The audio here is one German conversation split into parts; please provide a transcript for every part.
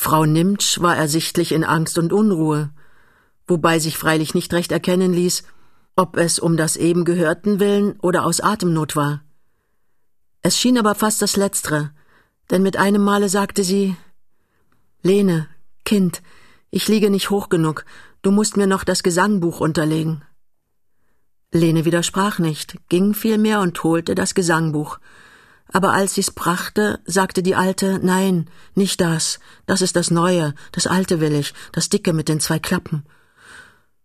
Frau Nimtsch war ersichtlich in Angst und Unruhe, wobei sich freilich nicht recht erkennen ließ, ob es um das eben Gehörten willen oder aus Atemnot war. Es schien aber fast das Letztere, denn mit einem Male sagte sie Lene, Kind, ich liege nicht hoch genug, du musst mir noch das Gesangbuch unterlegen. Lene widersprach nicht, ging vielmehr und holte das Gesangbuch. Aber als sie's brachte, sagte die Alte, nein, nicht das, das ist das Neue, das Alte will ich, das Dicke mit den zwei Klappen.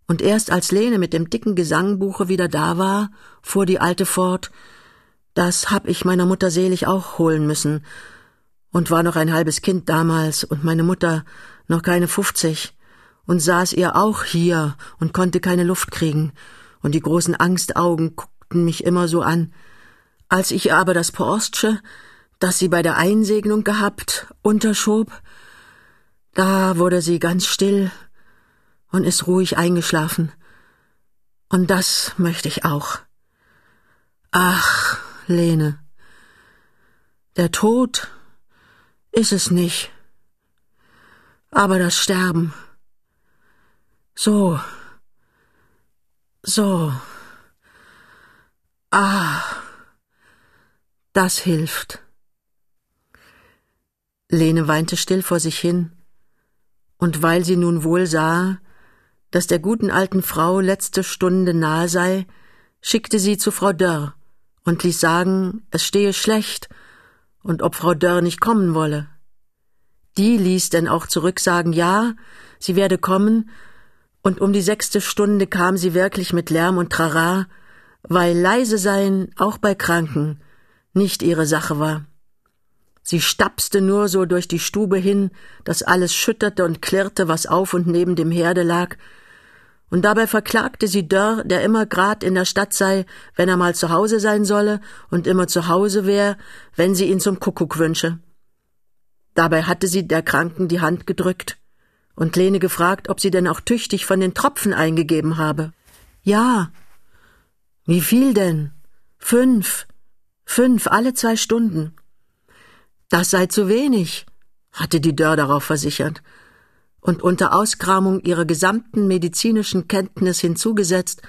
Und erst als Lene mit dem dicken Gesangbuche wieder da war, fuhr die Alte fort, das hab ich meiner Mutter selig auch holen müssen, und war noch ein halbes Kind damals, und meine Mutter noch keine fünfzig, und saß ihr auch hier und konnte keine Luft kriegen, und die großen Angstaugen guckten mich immer so an. Als ich ihr aber das Porsche, das sie bei der Einsegnung gehabt, unterschob, da wurde sie ganz still und ist ruhig eingeschlafen. Und das möchte ich auch. Ach, Lene, der Tod ist es nicht, aber das Sterben. So, so. Ah, das hilft. Lene weinte still vor sich hin, und weil sie nun wohl sah, dass der guten alten Frau letzte Stunde nahe sei, schickte sie zu Frau Dörr und ließ sagen, es stehe schlecht und ob Frau Dörr nicht kommen wolle. Die ließ denn auch zurücksagen, ja, sie werde kommen und um die sechste Stunde kam sie wirklich mit Lärm und Trara, weil leise sein, auch bei Kranken, nicht ihre Sache war. Sie stapste nur so durch die Stube hin, dass alles schütterte und klirrte, was auf und neben dem Herde lag, und dabei verklagte sie Dörr, der immer grad in der Stadt sei, wenn er mal zu Hause sein solle, und immer zu Hause wär, wenn sie ihn zum Kuckuck wünsche. Dabei hatte sie der Kranken die Hand gedrückt und Lene gefragt, ob sie denn auch tüchtig von den Tropfen eingegeben habe. Ja. Wie viel denn? Fünf. Fünf alle zwei Stunden. Das sei zu wenig, hatte die Dörr darauf versichert und unter Auskramung ihrer gesamten medizinischen Kenntnis hinzugesetzt,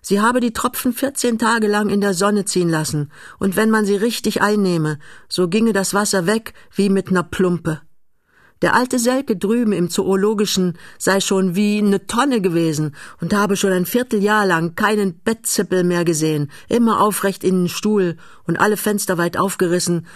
sie habe die Tropfen vierzehn Tage lang in der Sonne ziehen lassen, und wenn man sie richtig einnehme, so ginge das Wasser weg wie mit ner Plumpe. Der alte Selke drüben im Zoologischen sei schon wie ne Tonne gewesen und habe schon ein Vierteljahr lang keinen Bettzippel mehr gesehen, immer aufrecht in den Stuhl und alle Fenster weit aufgerissen.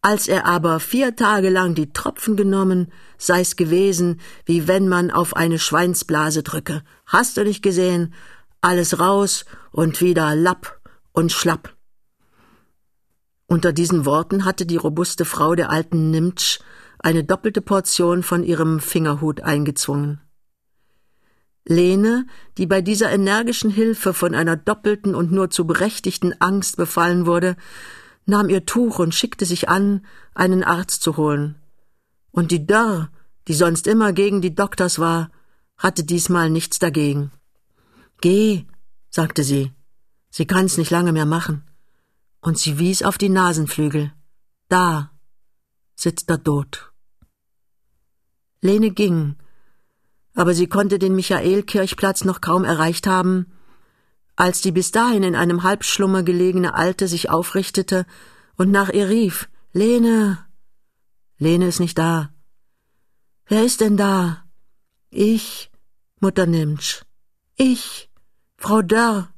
Als er aber vier Tage lang die Tropfen genommen, sei's gewesen, wie wenn man auf eine Schweinsblase drücke. Hast du nicht gesehen? Alles raus und wieder lapp und schlapp. Unter diesen Worten hatte die robuste Frau der alten Nimtsch eine doppelte Portion von ihrem Fingerhut eingezwungen. Lene, die bei dieser energischen Hilfe von einer doppelten und nur zu berechtigten Angst befallen wurde, nahm ihr Tuch und schickte sich an, einen Arzt zu holen. Und die Dörr, die sonst immer gegen die Doktors war, hatte diesmal nichts dagegen. Geh, sagte sie, sie kann's nicht lange mehr machen. Und sie wies auf die Nasenflügel. Da sitzt er tot. Lene ging, aber sie konnte den Michaelkirchplatz noch kaum erreicht haben, als die bis dahin in einem Halbschlummer gelegene Alte sich aufrichtete und nach ihr rief Lene. Lene ist nicht da. Wer ist denn da? Ich, Mutter Nimtsch. Ich, Frau Dörr.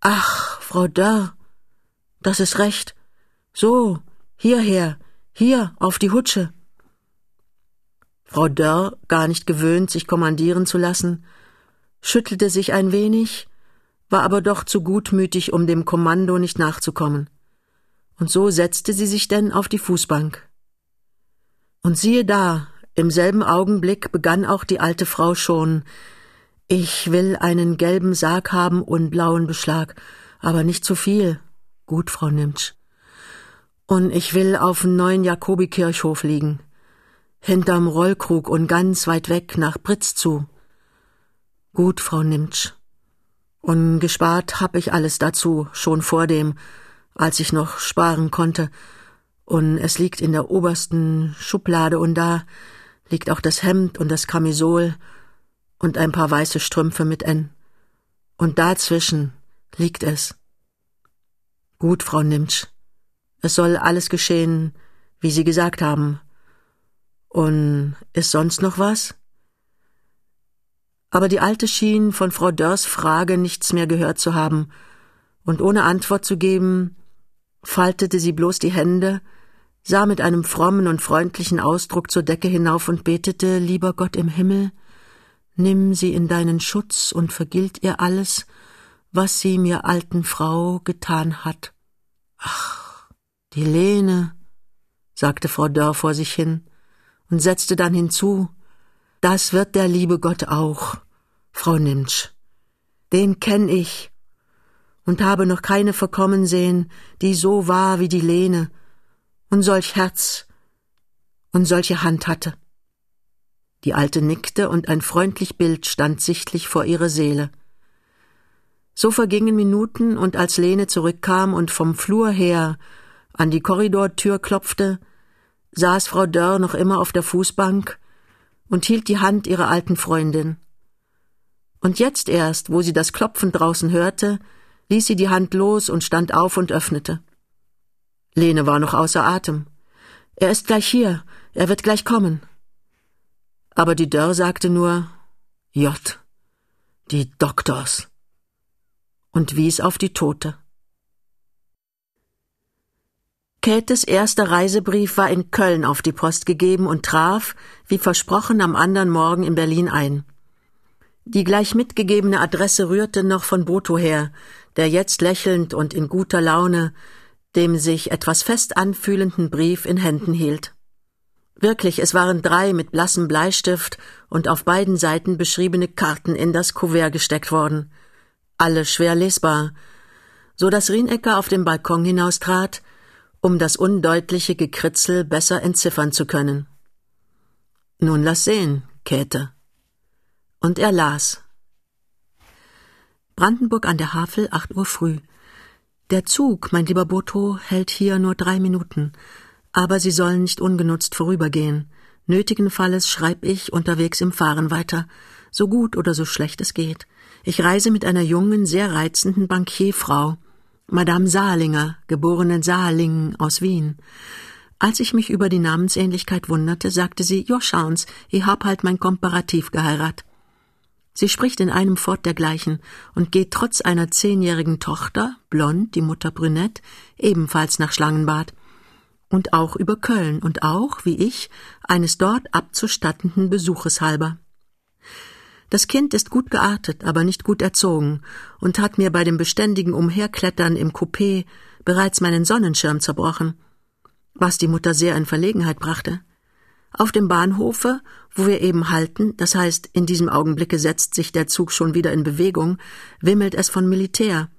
Ach, Frau Dörr, das ist recht. So, hierher, hier auf die Hutsche. Dörr, gar nicht gewöhnt, sich kommandieren zu lassen, schüttelte sich ein wenig, war aber doch zu gutmütig, um dem Kommando nicht nachzukommen. Und so setzte sie sich denn auf die Fußbank. Und siehe da, im selben Augenblick begann auch die alte Frau schon Ich will einen gelben Sarg haben und blauen Beschlag, aber nicht zu viel. Gut, Frau Nimtsch. Und ich will auf'n neuen Jakobikirchhof liegen. Hinterm Rollkrug und ganz weit weg nach Britz zu. Gut, Frau Nimtsch. Und gespart hab ich alles dazu, schon vor dem, als ich noch sparen konnte. Und es liegt in der obersten Schublade und da, liegt auch das Hemd und das Kamisol und ein paar weiße Strümpfe mit N. Und dazwischen liegt es. Gut, Frau Nimtsch. Es soll alles geschehen, wie Sie gesagt haben. Und ist sonst noch was? Aber die Alte schien von Frau Dörrs Frage nichts mehr gehört zu haben, und ohne Antwort zu geben, faltete sie bloß die Hände, sah mit einem frommen und freundlichen Ausdruck zur Decke hinauf und betete, lieber Gott im Himmel, nimm sie in deinen Schutz und vergilt ihr alles, was sie mir alten Frau getan hat. Ach, die Lene, sagte Frau Dörr vor sich hin und setzte dann hinzu, das wird der liebe Gott auch, Frau Nimtsch. Den kenn ich und habe noch keine verkommen sehen, die so war wie die Lene und solch Herz und solche Hand hatte. Die Alte nickte und ein freundlich Bild stand sichtlich vor ihrer Seele. So vergingen Minuten, und als Lene zurückkam und vom Flur her an die Korridortür klopfte, saß Frau Dörr noch immer auf der Fußbank und hielt die Hand ihrer alten Freundin. Und jetzt erst, wo sie das Klopfen draußen hörte, ließ sie die Hand los und stand auf und öffnete. Lene war noch außer Atem. Er ist gleich hier, er wird gleich kommen. Aber die Dörr sagte nur J. Die Doktors und wies auf die Tote. Käthes erster Reisebrief war in Köln auf die Post gegeben und traf, wie versprochen, am anderen Morgen in Berlin ein. Die gleich mitgegebene Adresse rührte noch von Boto her, der jetzt lächelnd und in guter Laune dem sich etwas fest anfühlenden Brief in Händen hielt. Wirklich, es waren drei mit blassem Bleistift und auf beiden Seiten beschriebene Karten in das Kuvert gesteckt worden. Alle schwer lesbar, so dass Rienecker auf den Balkon hinaustrat, um das undeutliche Gekritzel besser entziffern zu können. Nun lass sehen, Käthe. Und er las. Brandenburg an der Havel, acht Uhr früh. Der Zug, mein lieber Boto, hält hier nur drei Minuten, aber Sie sollen nicht ungenutzt vorübergehen. Nötigenfalls schreib ich unterwegs im Fahren weiter, so gut oder so schlecht es geht. Ich reise mit einer jungen, sehr reizenden Bankierfrau, Madame Salinger, geborene Saalingen aus Wien. Als ich mich über die Namensähnlichkeit wunderte, sagte sie, jo, schauen's, ich hab halt mein Komparativ geheiratet. Sie spricht in einem Fort dergleichen und geht trotz einer zehnjährigen Tochter, blond, die Mutter brünett, ebenfalls nach Schlangenbad. Und auch über Köln und auch, wie ich, eines dort abzustattenden Besuches halber. Das Kind ist gut geartet, aber nicht gut erzogen und hat mir bei dem beständigen Umherklettern im Coupé bereits meinen Sonnenschirm zerbrochen, was die Mutter sehr in Verlegenheit brachte. Auf dem Bahnhofe, wo wir eben halten, das heißt, in diesem Augenblicke setzt sich der Zug schon wieder in Bewegung, wimmelt es von Militär,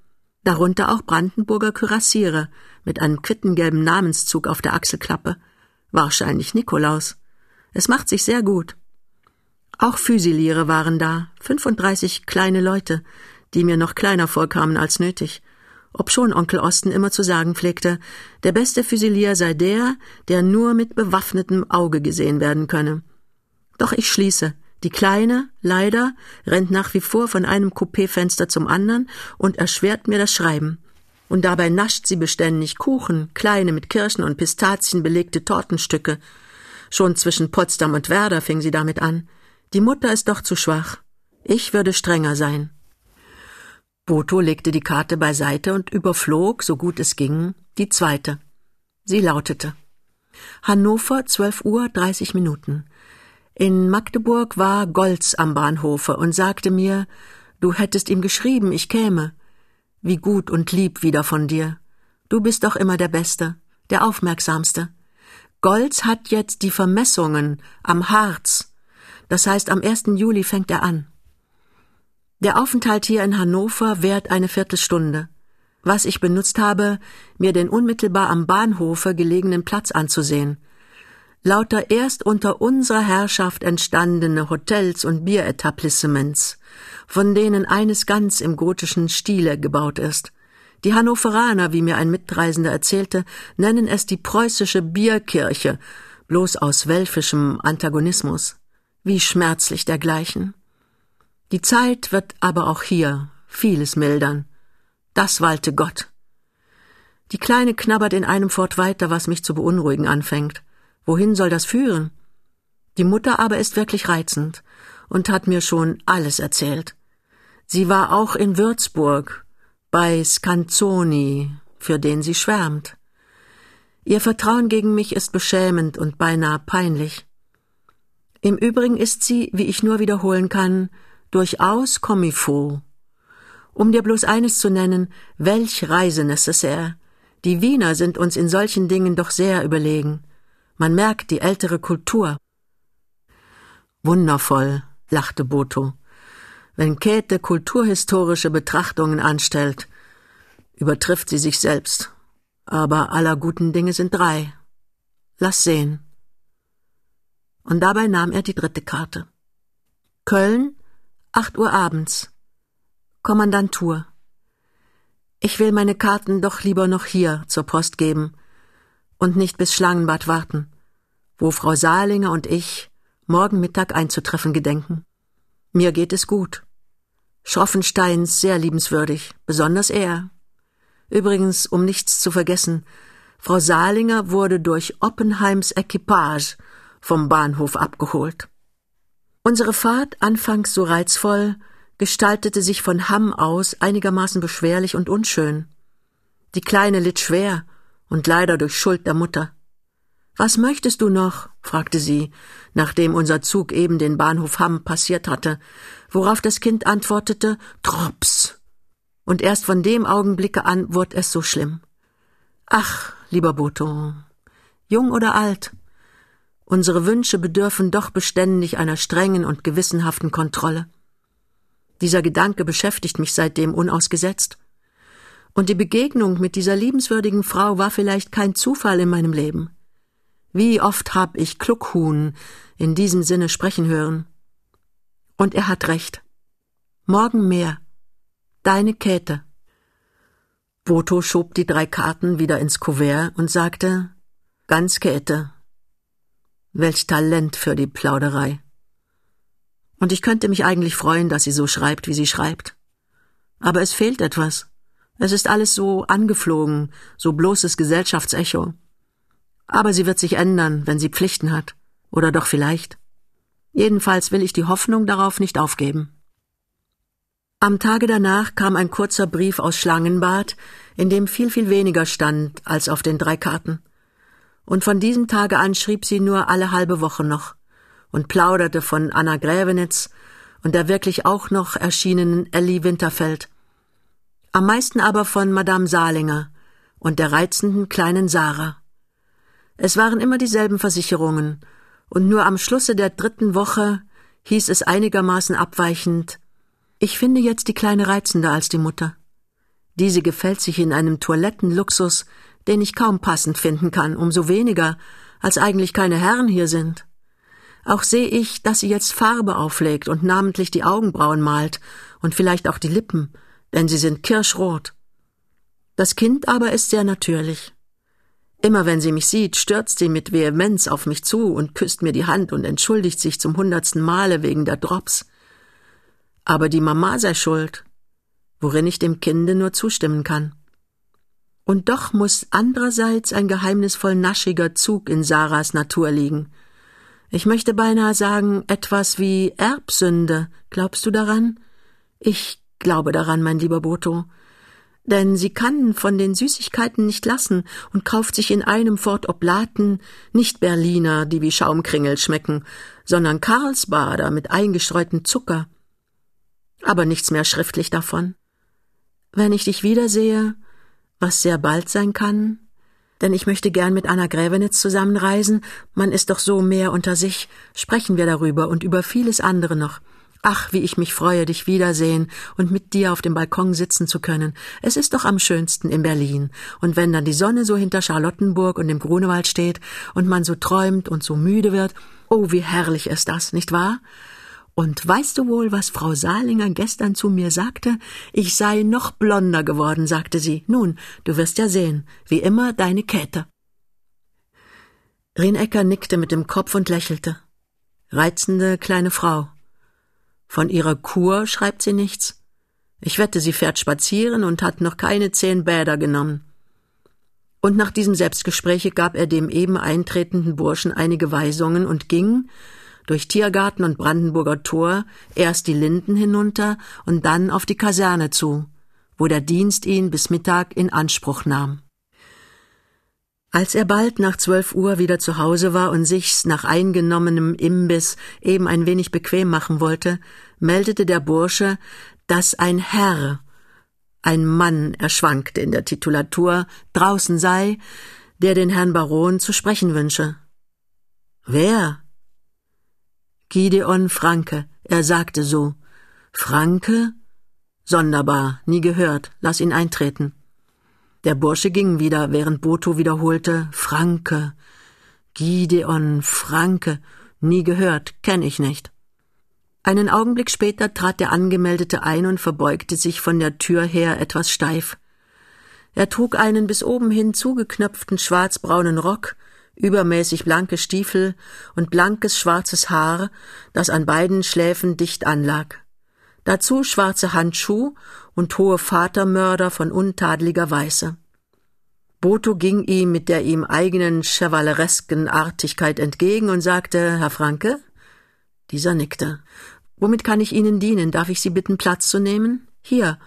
darunter auch Brandenburger Kürassiere mit einem quittengelben Namenszug auf der Achselklappe, wahrscheinlich Nikolaus. Es macht sich sehr gut. Auch Füsiliere waren da, 35 kleine Leute, die mir noch kleiner vorkamen als nötig, obschon Onkel Osten immer zu sagen pflegte, der beste Füsilier sei der, der nur mit bewaffnetem Auge gesehen werden könne. Doch ich schließe, die Kleine, leider, rennt nach wie vor von einem Coupéfenster zum anderen und erschwert mir das Schreiben. Und dabei nascht sie beständig Kuchen, kleine mit Kirschen und Pistazien belegte Tortenstücke. Schon zwischen Potsdam und Werder fing sie damit an. Die Mutter ist doch zu schwach. Ich würde strenger sein. Boto legte die Karte beiseite und überflog, so gut es ging, die zweite. Sie lautete Hannover, zwölf Uhr, dreißig Minuten. In Magdeburg war Golz am Bahnhofe und sagte mir, du hättest ihm geschrieben, ich käme. Wie gut und lieb wieder von dir. Du bist doch immer der Beste, der Aufmerksamste. Golz hat jetzt die Vermessungen am Harz. Das heißt, am 1. Juli fängt er an. Der Aufenthalt hier in Hannover währt eine Viertelstunde, was ich benutzt habe, mir den unmittelbar am Bahnhofe gelegenen Platz anzusehen. Lauter erst unter unserer Herrschaft entstandene Hotels und Bieretablissements, von denen eines ganz im gotischen Stile gebaut ist. Die Hannoveraner, wie mir ein Mitreisender erzählte, nennen es die preußische Bierkirche, bloß aus welfischem Antagonismus. Wie schmerzlich dergleichen. Die Zeit wird aber auch hier vieles mildern. Das walte Gott. Die Kleine knabbert in einem fort weiter, was mich zu beunruhigen anfängt. Wohin soll das führen? Die Mutter aber ist wirklich reizend und hat mir schon alles erzählt. Sie war auch in Würzburg bei Scanzoni, für den sie schwärmt. Ihr Vertrauen gegen mich ist beschämend und beinahe peinlich. Im Übrigen ist sie, wie ich nur wiederholen kann, durchaus comme il faut. Um dir bloß eines zu nennen, welch Reise necessaire. Die Wiener sind uns in solchen Dingen doch sehr überlegen. Man merkt die ältere Kultur. Wundervoll, lachte Boto. Wenn Käthe kulturhistorische Betrachtungen anstellt, übertrifft sie sich selbst. Aber aller guten Dinge sind drei. Lass sehen. Und dabei nahm er die dritte Karte. Köln, acht Uhr abends. Kommandantur. Ich will meine Karten doch lieber noch hier zur Post geben und nicht bis Schlangenbad warten, wo Frau Salinger und ich morgen Mittag einzutreffen gedenken. Mir geht es gut. Schroffensteins sehr liebenswürdig, besonders er. Übrigens, um nichts zu vergessen, Frau Salinger wurde durch Oppenheims Equipage vom Bahnhof abgeholt. Unsere Fahrt, anfangs so reizvoll, gestaltete sich von Hamm aus einigermaßen beschwerlich und unschön. Die Kleine litt schwer und leider durch Schuld der Mutter. Was möchtest du noch? fragte sie, nachdem unser Zug eben den Bahnhof Hamm passiert hatte, worauf das Kind antwortete Drops. Und erst von dem Augenblicke an wurde es so schlimm. Ach, lieber Boto, jung oder alt, unsere Wünsche bedürfen doch beständig einer strengen und gewissenhaften Kontrolle. Dieser Gedanke beschäftigt mich seitdem unausgesetzt. Und die Begegnung mit dieser liebenswürdigen Frau war vielleicht kein Zufall in meinem Leben. Wie oft hab ich Kluckhuhn in diesem Sinne sprechen hören. Und er hat recht. Morgen mehr. Deine Käthe. Boto schob die drei Karten wieder ins Kuvert und sagte, ganz Käthe. Welch Talent für die Plauderei. Und ich könnte mich eigentlich freuen, dass sie so schreibt, wie sie schreibt. Aber es fehlt etwas. Es ist alles so angeflogen, so bloßes Gesellschaftsecho. Aber sie wird sich ändern, wenn sie Pflichten hat. Oder doch vielleicht. Jedenfalls will ich die Hoffnung darauf nicht aufgeben. Am Tage danach kam ein kurzer Brief aus Schlangenbad, in dem viel, viel weniger stand als auf den drei Karten. Und von diesem Tage an schrieb sie nur alle halbe Woche noch und plauderte von Anna Grävenitz und der wirklich auch noch erschienenen Ellie Winterfeld. Am meisten aber von Madame Salinger und der reizenden kleinen Sarah. Es waren immer dieselben Versicherungen, und nur am Schlusse der dritten Woche hieß es einigermaßen abweichend Ich finde jetzt die Kleine reizender als die Mutter. Diese gefällt sich in einem Toilettenluxus, den ich kaum passend finden kann, umso weniger, als eigentlich keine Herren hier sind. Auch sehe ich, dass sie jetzt Farbe auflegt und namentlich die Augenbrauen malt und vielleicht auch die Lippen, denn sie sind kirschrot. Das Kind aber ist sehr natürlich. Immer wenn sie mich sieht, stürzt sie mit Vehemenz auf mich zu und küsst mir die Hand und entschuldigt sich zum hundertsten Male wegen der Drops. Aber die Mama sei schuld, worin ich dem Kinde nur zustimmen kann. Und doch muss andererseits ein geheimnisvoll naschiger Zug in Sarahs Natur liegen, ich möchte beinahe sagen, etwas wie Erbsünde. Glaubst du daran? Ich glaube daran, mein lieber Boto. Denn sie kann von den Süßigkeiten nicht lassen und kauft sich in einem fort Oblaten, nicht Berliner, die wie Schaumkringel schmecken, sondern Karlsbader mit eingestreutem Zucker. Aber nichts mehr schriftlich davon. Wenn ich dich wiedersehe, was sehr bald sein kann, denn ich möchte gern mit Anna Grävenitz zusammenreisen, man ist doch so mehr unter sich, sprechen wir darüber und über vieles andere noch. Ach, wie ich mich freue, dich wiedersehen und mit dir auf dem Balkon sitzen zu können. Es ist doch am schönsten in Berlin. Und wenn dann die Sonne so hinter Charlottenburg und dem Grunewald steht und man so träumt und so müde wird, oh, wie herrlich ist das, nicht wahr? Und weißt du wohl, was Frau Salinger gestern zu mir sagte? Ich sei noch blonder geworden, sagte sie. Nun, du wirst ja sehen. Wie immer deine Käthe. Rienecker nickte mit dem Kopf und lächelte. Reizende kleine Frau. Von ihrer Kur schreibt sie nichts. Ich wette, sie fährt spazieren und hat noch keine zehn Bäder genommen. Und nach diesem Selbstgespräche gab er dem eben eintretenden Burschen einige Weisungen und ging, durch Tiergarten und Brandenburger Tor, erst die Linden hinunter und dann auf die Kaserne zu, wo der Dienst ihn bis Mittag in Anspruch nahm. Als er bald nach zwölf Uhr wieder zu Hause war und sich's nach eingenommenem Imbiss eben ein wenig bequem machen wollte, meldete der Bursche, dass ein Herr, ein Mann, er schwankte in der Titulatur, draußen sei, der den Herrn Baron zu sprechen wünsche. Wer? Gideon Franke, er sagte so. Franke? Sonderbar, nie gehört, lass ihn eintreten. Der Bursche ging wieder, während Boto wiederholte Franke. Gideon Franke, nie gehört, kenn ich nicht. Einen Augenblick später trat der Angemeldete ein und verbeugte sich von der Tür her etwas steif. Er trug einen bis oben hin zugeknöpften schwarzbraunen Rock, übermäßig blanke Stiefel und blankes schwarzes Haar, das an beiden Schläfen dicht anlag. Dazu schwarze Handschuh und hohe Vatermörder von untadeliger Weiße. Boto ging ihm mit der ihm eigenen chevaleresken Artigkeit entgegen und sagte, Herr Franke? Dieser nickte. Womit kann ich Ihnen dienen? Darf ich Sie bitten, Platz zu nehmen? Hier.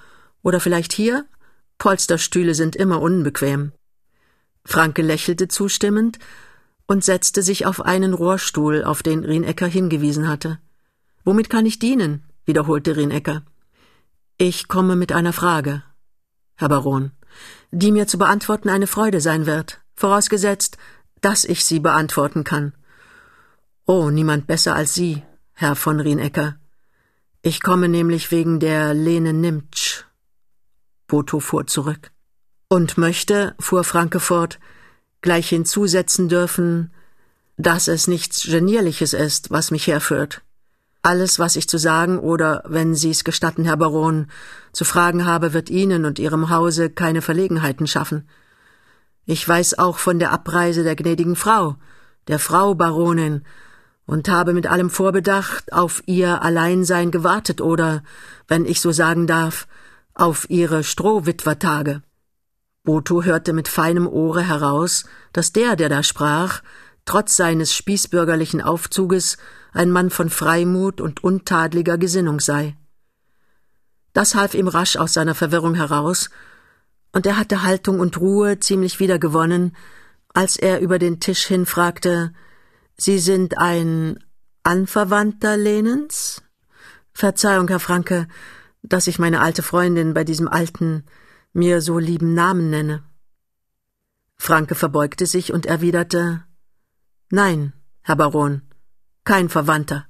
Oder vielleicht hier? Polsterstühle sind immer unbequem. Franke lächelte zustimmend und setzte sich auf einen Rohrstuhl, auf den Rienecker hingewiesen hatte. Womit kann ich dienen? wiederholte Rienecker. Ich komme mit einer Frage, Herr Baron, die mir zu beantworten eine Freude sein wird, vorausgesetzt, dass ich sie beantworten kann. Oh, niemand besser als Sie, Herr von Rienecker. Ich komme nämlich wegen der Lene Nimtsch. Boto fuhr zurück. Und möchte, fuhr Franke fort, gleich hinzusetzen dürfen, dass es nichts Genierliches ist, was mich herführt. Alles, was ich zu sagen oder, wenn Sie's gestatten, Herr Baron, zu fragen habe, wird Ihnen und Ihrem Hause keine Verlegenheiten schaffen. Ich weiß auch von der Abreise der gnädigen Frau, der Frau Baronin, und habe mit allem Vorbedacht auf ihr Alleinsein gewartet oder, wenn ich so sagen darf, auf ihre Strohwitwertage. Boto hörte mit feinem Ohre heraus, dass der, der da sprach, trotz seines spießbürgerlichen Aufzuges ein Mann von Freimut und untadliger Gesinnung sei. Das half ihm rasch aus seiner Verwirrung heraus, und er hatte Haltung und Ruhe ziemlich wiedergewonnen, als er über den Tisch hin fragte, Sie sind ein Anverwandter Lenens? Verzeihung, Herr Franke, dass ich meine alte Freundin bei diesem alten, mir so lieben Namen nenne. Franke verbeugte sich und erwiderte Nein, Herr Baron, kein Verwandter.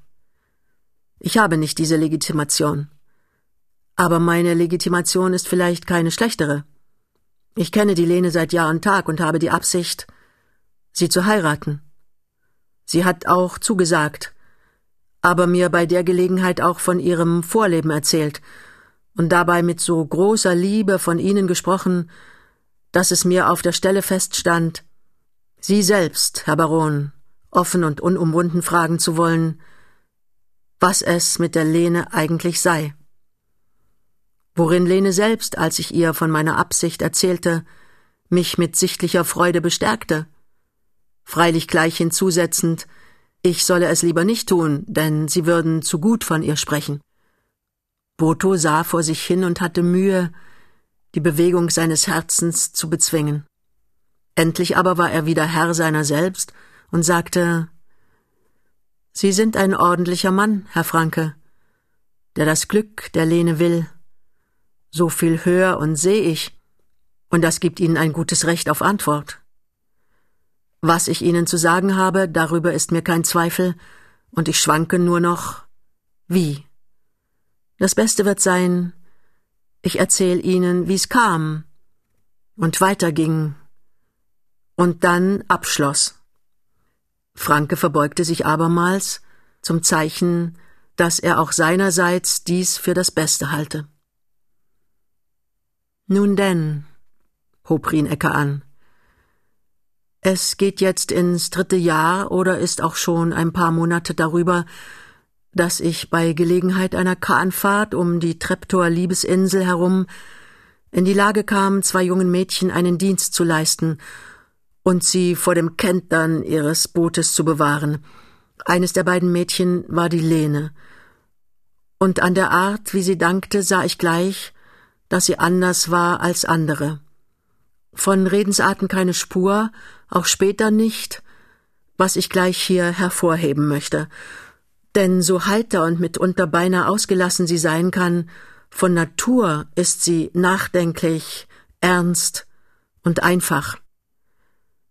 Ich habe nicht diese Legitimation. Aber meine Legitimation ist vielleicht keine schlechtere. Ich kenne die Lene seit Jahr und Tag und habe die Absicht, sie zu heiraten. Sie hat auch zugesagt, aber mir bei der Gelegenheit auch von ihrem Vorleben erzählt und dabei mit so großer Liebe von Ihnen gesprochen, dass es mir auf der Stelle feststand, Sie selbst, Herr Baron, offen und unumwunden fragen zu wollen, was es mit der Lene eigentlich sei. Worin Lene selbst, als ich ihr von meiner Absicht erzählte, mich mit sichtlicher Freude bestärkte freilich gleich hinzusetzend, ich solle es lieber nicht tun, denn sie würden zu gut von ihr sprechen. Boto sah vor sich hin und hatte Mühe, die Bewegung seines Herzens zu bezwingen. Endlich aber war er wieder Herr seiner selbst und sagte Sie sind ein ordentlicher Mann, Herr Franke, der das Glück der Lene will. So viel höher und seh ich, und das gibt Ihnen ein gutes Recht auf Antwort. Was ich Ihnen zu sagen habe, darüber ist mir kein Zweifel, und ich schwanke nur noch wie. Das Beste wird sein, ich erzähl Ihnen, wie's kam und weiterging und dann abschloss. Franke verbeugte sich abermals zum Zeichen, dass er auch seinerseits dies für das Beste halte. Nun denn, hob Rienecker an, Es geht jetzt ins dritte Jahr oder ist auch schon ein paar Monate darüber, dass ich bei Gelegenheit einer Kahnfahrt um die Treptower Liebesinsel herum in die Lage kam, zwei jungen Mädchen einen Dienst zu leisten und sie vor dem Kentern ihres Bootes zu bewahren. Eines der beiden Mädchen war die Lene. Und an der Art, wie sie dankte, sah ich gleich, dass sie anders war als andere. Von Redensarten keine Spur, auch später nicht, was ich gleich hier hervorheben möchte. Denn so heiter und mitunter beinahe ausgelassen sie sein kann, von Natur ist sie nachdenklich, ernst und einfach.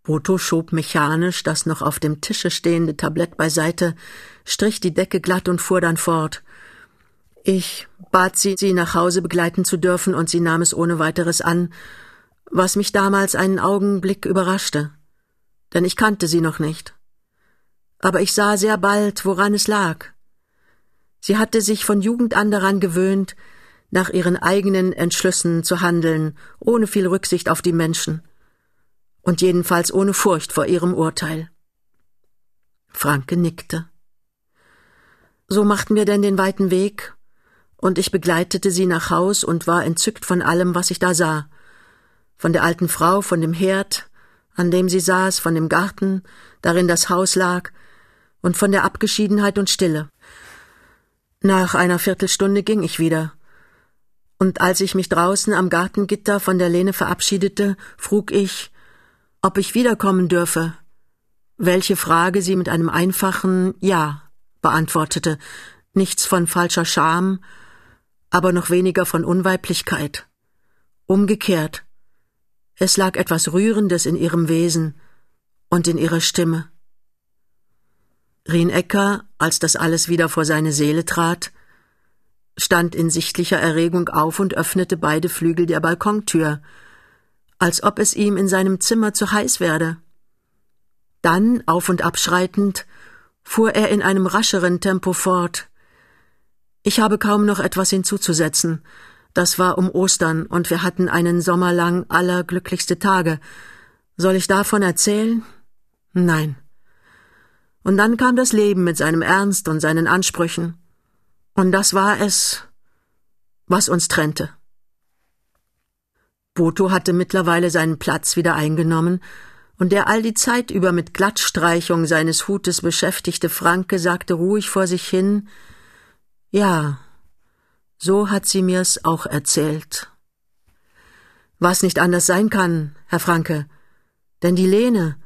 Boto schob mechanisch das noch auf dem Tische stehende Tablett beiseite, strich die Decke glatt und fuhr dann fort. Ich bat sie, sie nach Hause begleiten zu dürfen, und sie nahm es ohne weiteres an, was mich damals einen Augenblick überraschte, denn ich kannte sie noch nicht. Aber ich sah sehr bald, woran es lag. Sie hatte sich von Jugend an daran gewöhnt, nach ihren eigenen Entschlüssen zu handeln, ohne viel Rücksicht auf die Menschen und jedenfalls ohne Furcht vor ihrem Urteil. Franke nickte. So machten wir denn den weiten Weg, und ich begleitete sie nach Haus und war entzückt von allem, was ich da sah. Von der alten Frau, von dem Herd, an dem sie saß, von dem Garten, darin das Haus lag, und von der Abgeschiedenheit und Stille. Nach einer Viertelstunde ging ich wieder. Und als ich mich draußen am Gartengitter von der Lene verabschiedete, frug ich, ob ich wiederkommen dürfe, welche Frage sie mit einem einfachen Ja beantwortete, nichts von falscher Scham, aber noch weniger von Unweiblichkeit. Umgekehrt, es lag etwas Rührendes in ihrem Wesen und in ihrer Stimme. Rien Ecker, als das alles wieder vor seine Seele trat, stand in sichtlicher Erregung auf und öffnete beide Flügel der Balkontür, als ob es ihm in seinem Zimmer zu heiß werde. Dann, auf und abschreitend, fuhr er in einem rascheren Tempo fort, ich habe kaum noch etwas hinzuzusetzen. Das war um Ostern und wir hatten einen Sommer lang allerglücklichste Tage. Soll ich davon erzählen? Nein. Und dann kam das Leben mit seinem Ernst und seinen Ansprüchen. Und das war es, was uns trennte. Boto hatte mittlerweile seinen Platz wieder eingenommen, und der all die Zeit über mit Glattstreichung seines Hutes beschäftigte Franke sagte ruhig vor sich hin ja, so hat sie mir's auch erzählt. Was nicht anders sein kann, Herr Franke, denn die Lene,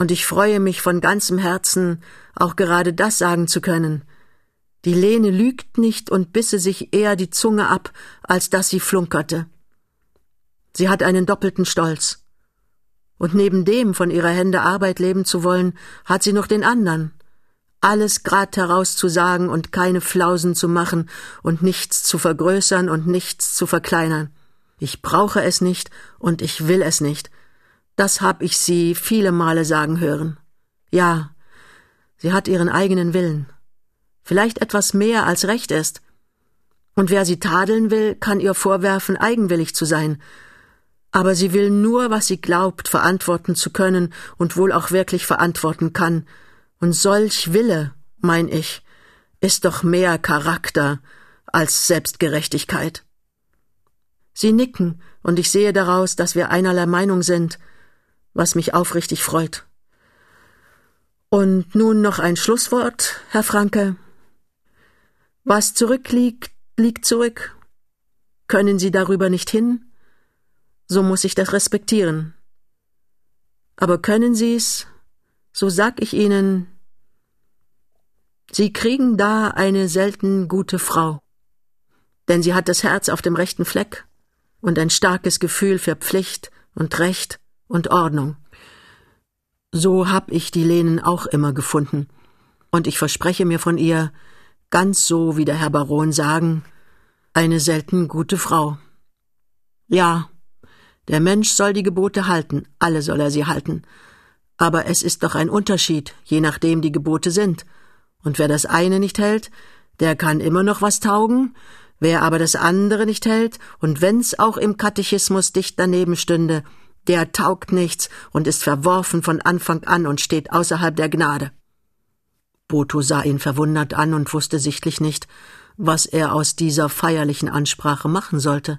und ich freue mich von ganzem Herzen, auch gerade das sagen zu können, die Lene lügt nicht und bisse sich eher die Zunge ab, als dass sie flunkerte. Sie hat einen doppelten Stolz. Und neben dem, von ihrer Hände Arbeit leben zu wollen, hat sie noch den andern, alles grad herauszusagen und keine Flausen zu machen und nichts zu vergrößern und nichts zu verkleinern. Ich brauche es nicht und ich will es nicht. Das hab ich sie viele Male sagen hören. Ja, sie hat ihren eigenen Willen. Vielleicht etwas mehr als recht ist. Und wer sie tadeln will, kann ihr vorwerfen, eigenwillig zu sein. Aber sie will nur, was sie glaubt, verantworten zu können und wohl auch wirklich verantworten kann, und solch Wille, mein ich, ist doch mehr Charakter als Selbstgerechtigkeit. Sie nicken, und ich sehe daraus, dass wir einerlei Meinung sind, was mich aufrichtig freut. Und nun noch ein Schlusswort, Herr Franke. Was zurückliegt, liegt zurück. Können Sie darüber nicht hin? So muss ich das respektieren. Aber können Sie's, so sag ich Ihnen, Sie kriegen da eine selten gute Frau. Denn sie hat das Herz auf dem rechten Fleck und ein starkes Gefühl für Pflicht und Recht und Ordnung. So hab ich die Lenen auch immer gefunden. Und ich verspreche mir von ihr, ganz so wie der Herr Baron sagen, eine selten gute Frau. Ja, der Mensch soll die Gebote halten, alle soll er sie halten, aber es ist doch ein Unterschied, je nachdem die Gebote sind. Und wer das eine nicht hält, der kann immer noch was taugen, wer aber das andere nicht hält, und wenn's auch im Katechismus dicht daneben stünde, Der taugt nichts und ist verworfen von Anfang an und steht außerhalb der Gnade. Boto sah ihn verwundert an und wusste sichtlich nicht, was er aus dieser feierlichen Ansprache machen sollte.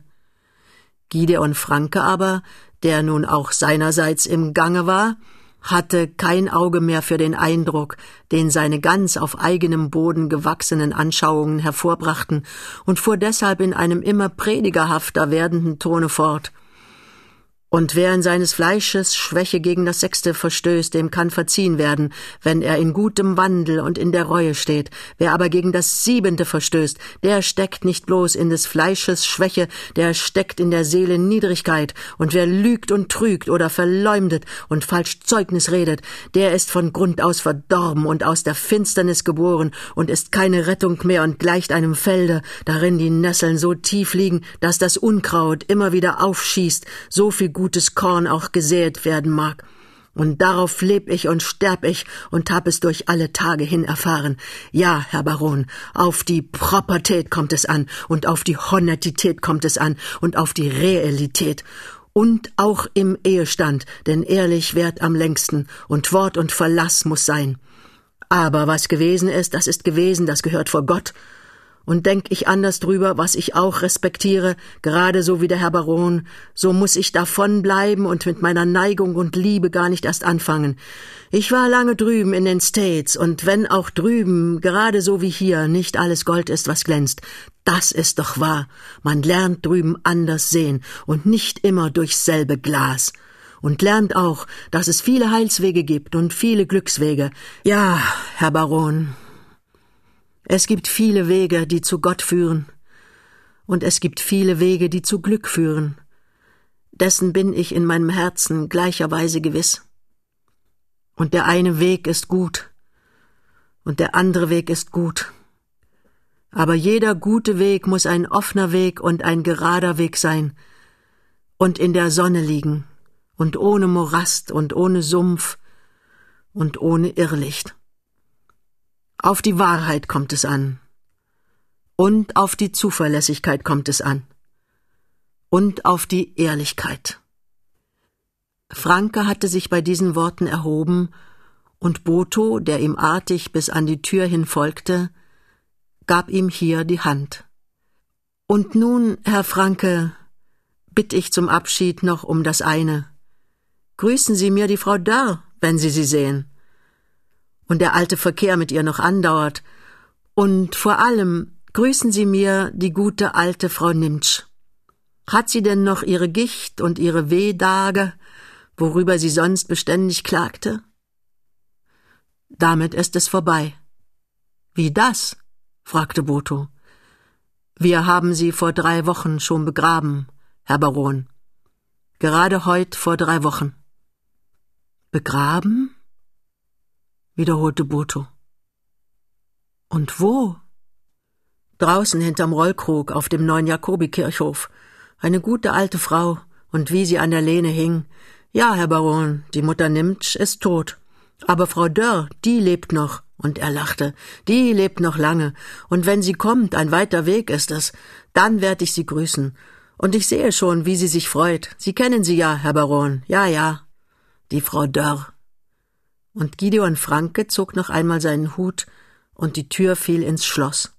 Gideon Franke aber, der nun auch seinerseits im Gange war, hatte kein Auge mehr für den Eindruck, den seine ganz auf eigenem Boden gewachsenen Anschauungen hervorbrachten, und fuhr deshalb in einem immer predigerhafter werdenden Tone fort. Und wer in seines Fleisches Schwäche gegen das Sechste verstößt, dem kann verziehen werden, wenn er in gutem Wandel und in der Reue steht. Wer aber gegen das Siebente verstößt, der steckt nicht bloß in des Fleisches Schwäche, der steckt in der Seele Niedrigkeit. Und wer lügt und trügt oder verleumdet und falsch Zeugnis redet, der ist von Grund aus verdorben und aus der Finsternis geboren und ist keine Rettung mehr und gleicht einem Felde, darin die Nesseln so tief liegen, dass das Unkraut immer wieder aufschießt, so viel gutes Korn auch gesät werden mag. Und darauf leb ich und sterb ich und hab es durch alle Tage hin erfahren. Ja, Herr Baron, auf die Propertät kommt es an und auf die Honestität kommt es an und auf die Realität und auch im Ehestand, denn ehrlich währt am längsten und Wort und Verlass muss sein. Aber was gewesen ist, das ist gewesen, das gehört vor Gott und denk ich anders drüber, was ich auch respektiere, gerade so wie der Herr Baron, so muss ich davon bleiben und mit meiner Neigung und Liebe gar nicht erst anfangen. Ich war lange drüben in den States, und wenn auch drüben, gerade so wie hier, nicht alles Gold ist, was glänzt, das ist doch wahr. Man lernt drüben anders sehen und nicht immer durchs selbe Glas und lernt auch, dass es viele Heilswege gibt und viele Glückswege. Ja, Herr Baron, es gibt viele Wege, die zu Gott führen, und es gibt viele Wege, die zu Glück führen. Dessen bin ich in meinem Herzen gleicherweise gewiss. Und der eine Weg ist gut, und der andere Weg ist gut. Aber jeder gute Weg muss ein offener Weg und ein gerader Weg sein, und in der Sonne liegen, und ohne Morast und ohne Sumpf und ohne Irrlicht. Auf die Wahrheit kommt es an. Und auf die Zuverlässigkeit kommt es an. Und auf die Ehrlichkeit. Franke hatte sich bei diesen Worten erhoben, und Boto, der ihm artig bis an die Tür hin folgte, gab ihm hier die Hand. Und nun, Herr Franke, bitt ich zum Abschied noch um das eine. Grüßen Sie mir die Frau Dörr, wenn Sie sie sehen und der alte Verkehr mit ihr noch andauert. Und vor allem grüßen Sie mir die gute alte Frau Nimtsch. Hat sie denn noch ihre Gicht und ihre Wehtage, worüber sie sonst beständig klagte? Damit ist es vorbei. Wie das? fragte Boto. Wir haben sie vor drei Wochen schon begraben, Herr Baron. Gerade heut vor drei Wochen. Begraben? Wiederholte Boto. Und wo? Draußen hinterm Rollkrug auf dem neuen Jakobikirchhof. Eine gute alte Frau, und wie sie an der Lehne hing. Ja, Herr Baron, die Mutter Nimtsch ist tot. Aber Frau Dörr, die lebt noch. Und er lachte. Die lebt noch lange. Und wenn sie kommt, ein weiter Weg ist es, dann werd ich sie grüßen. Und ich sehe schon, wie sie sich freut. Sie kennen sie ja, Herr Baron. Ja, ja. Die Frau Dörr und Gideon Franke zog noch einmal seinen Hut, und die Tür fiel ins Schloss.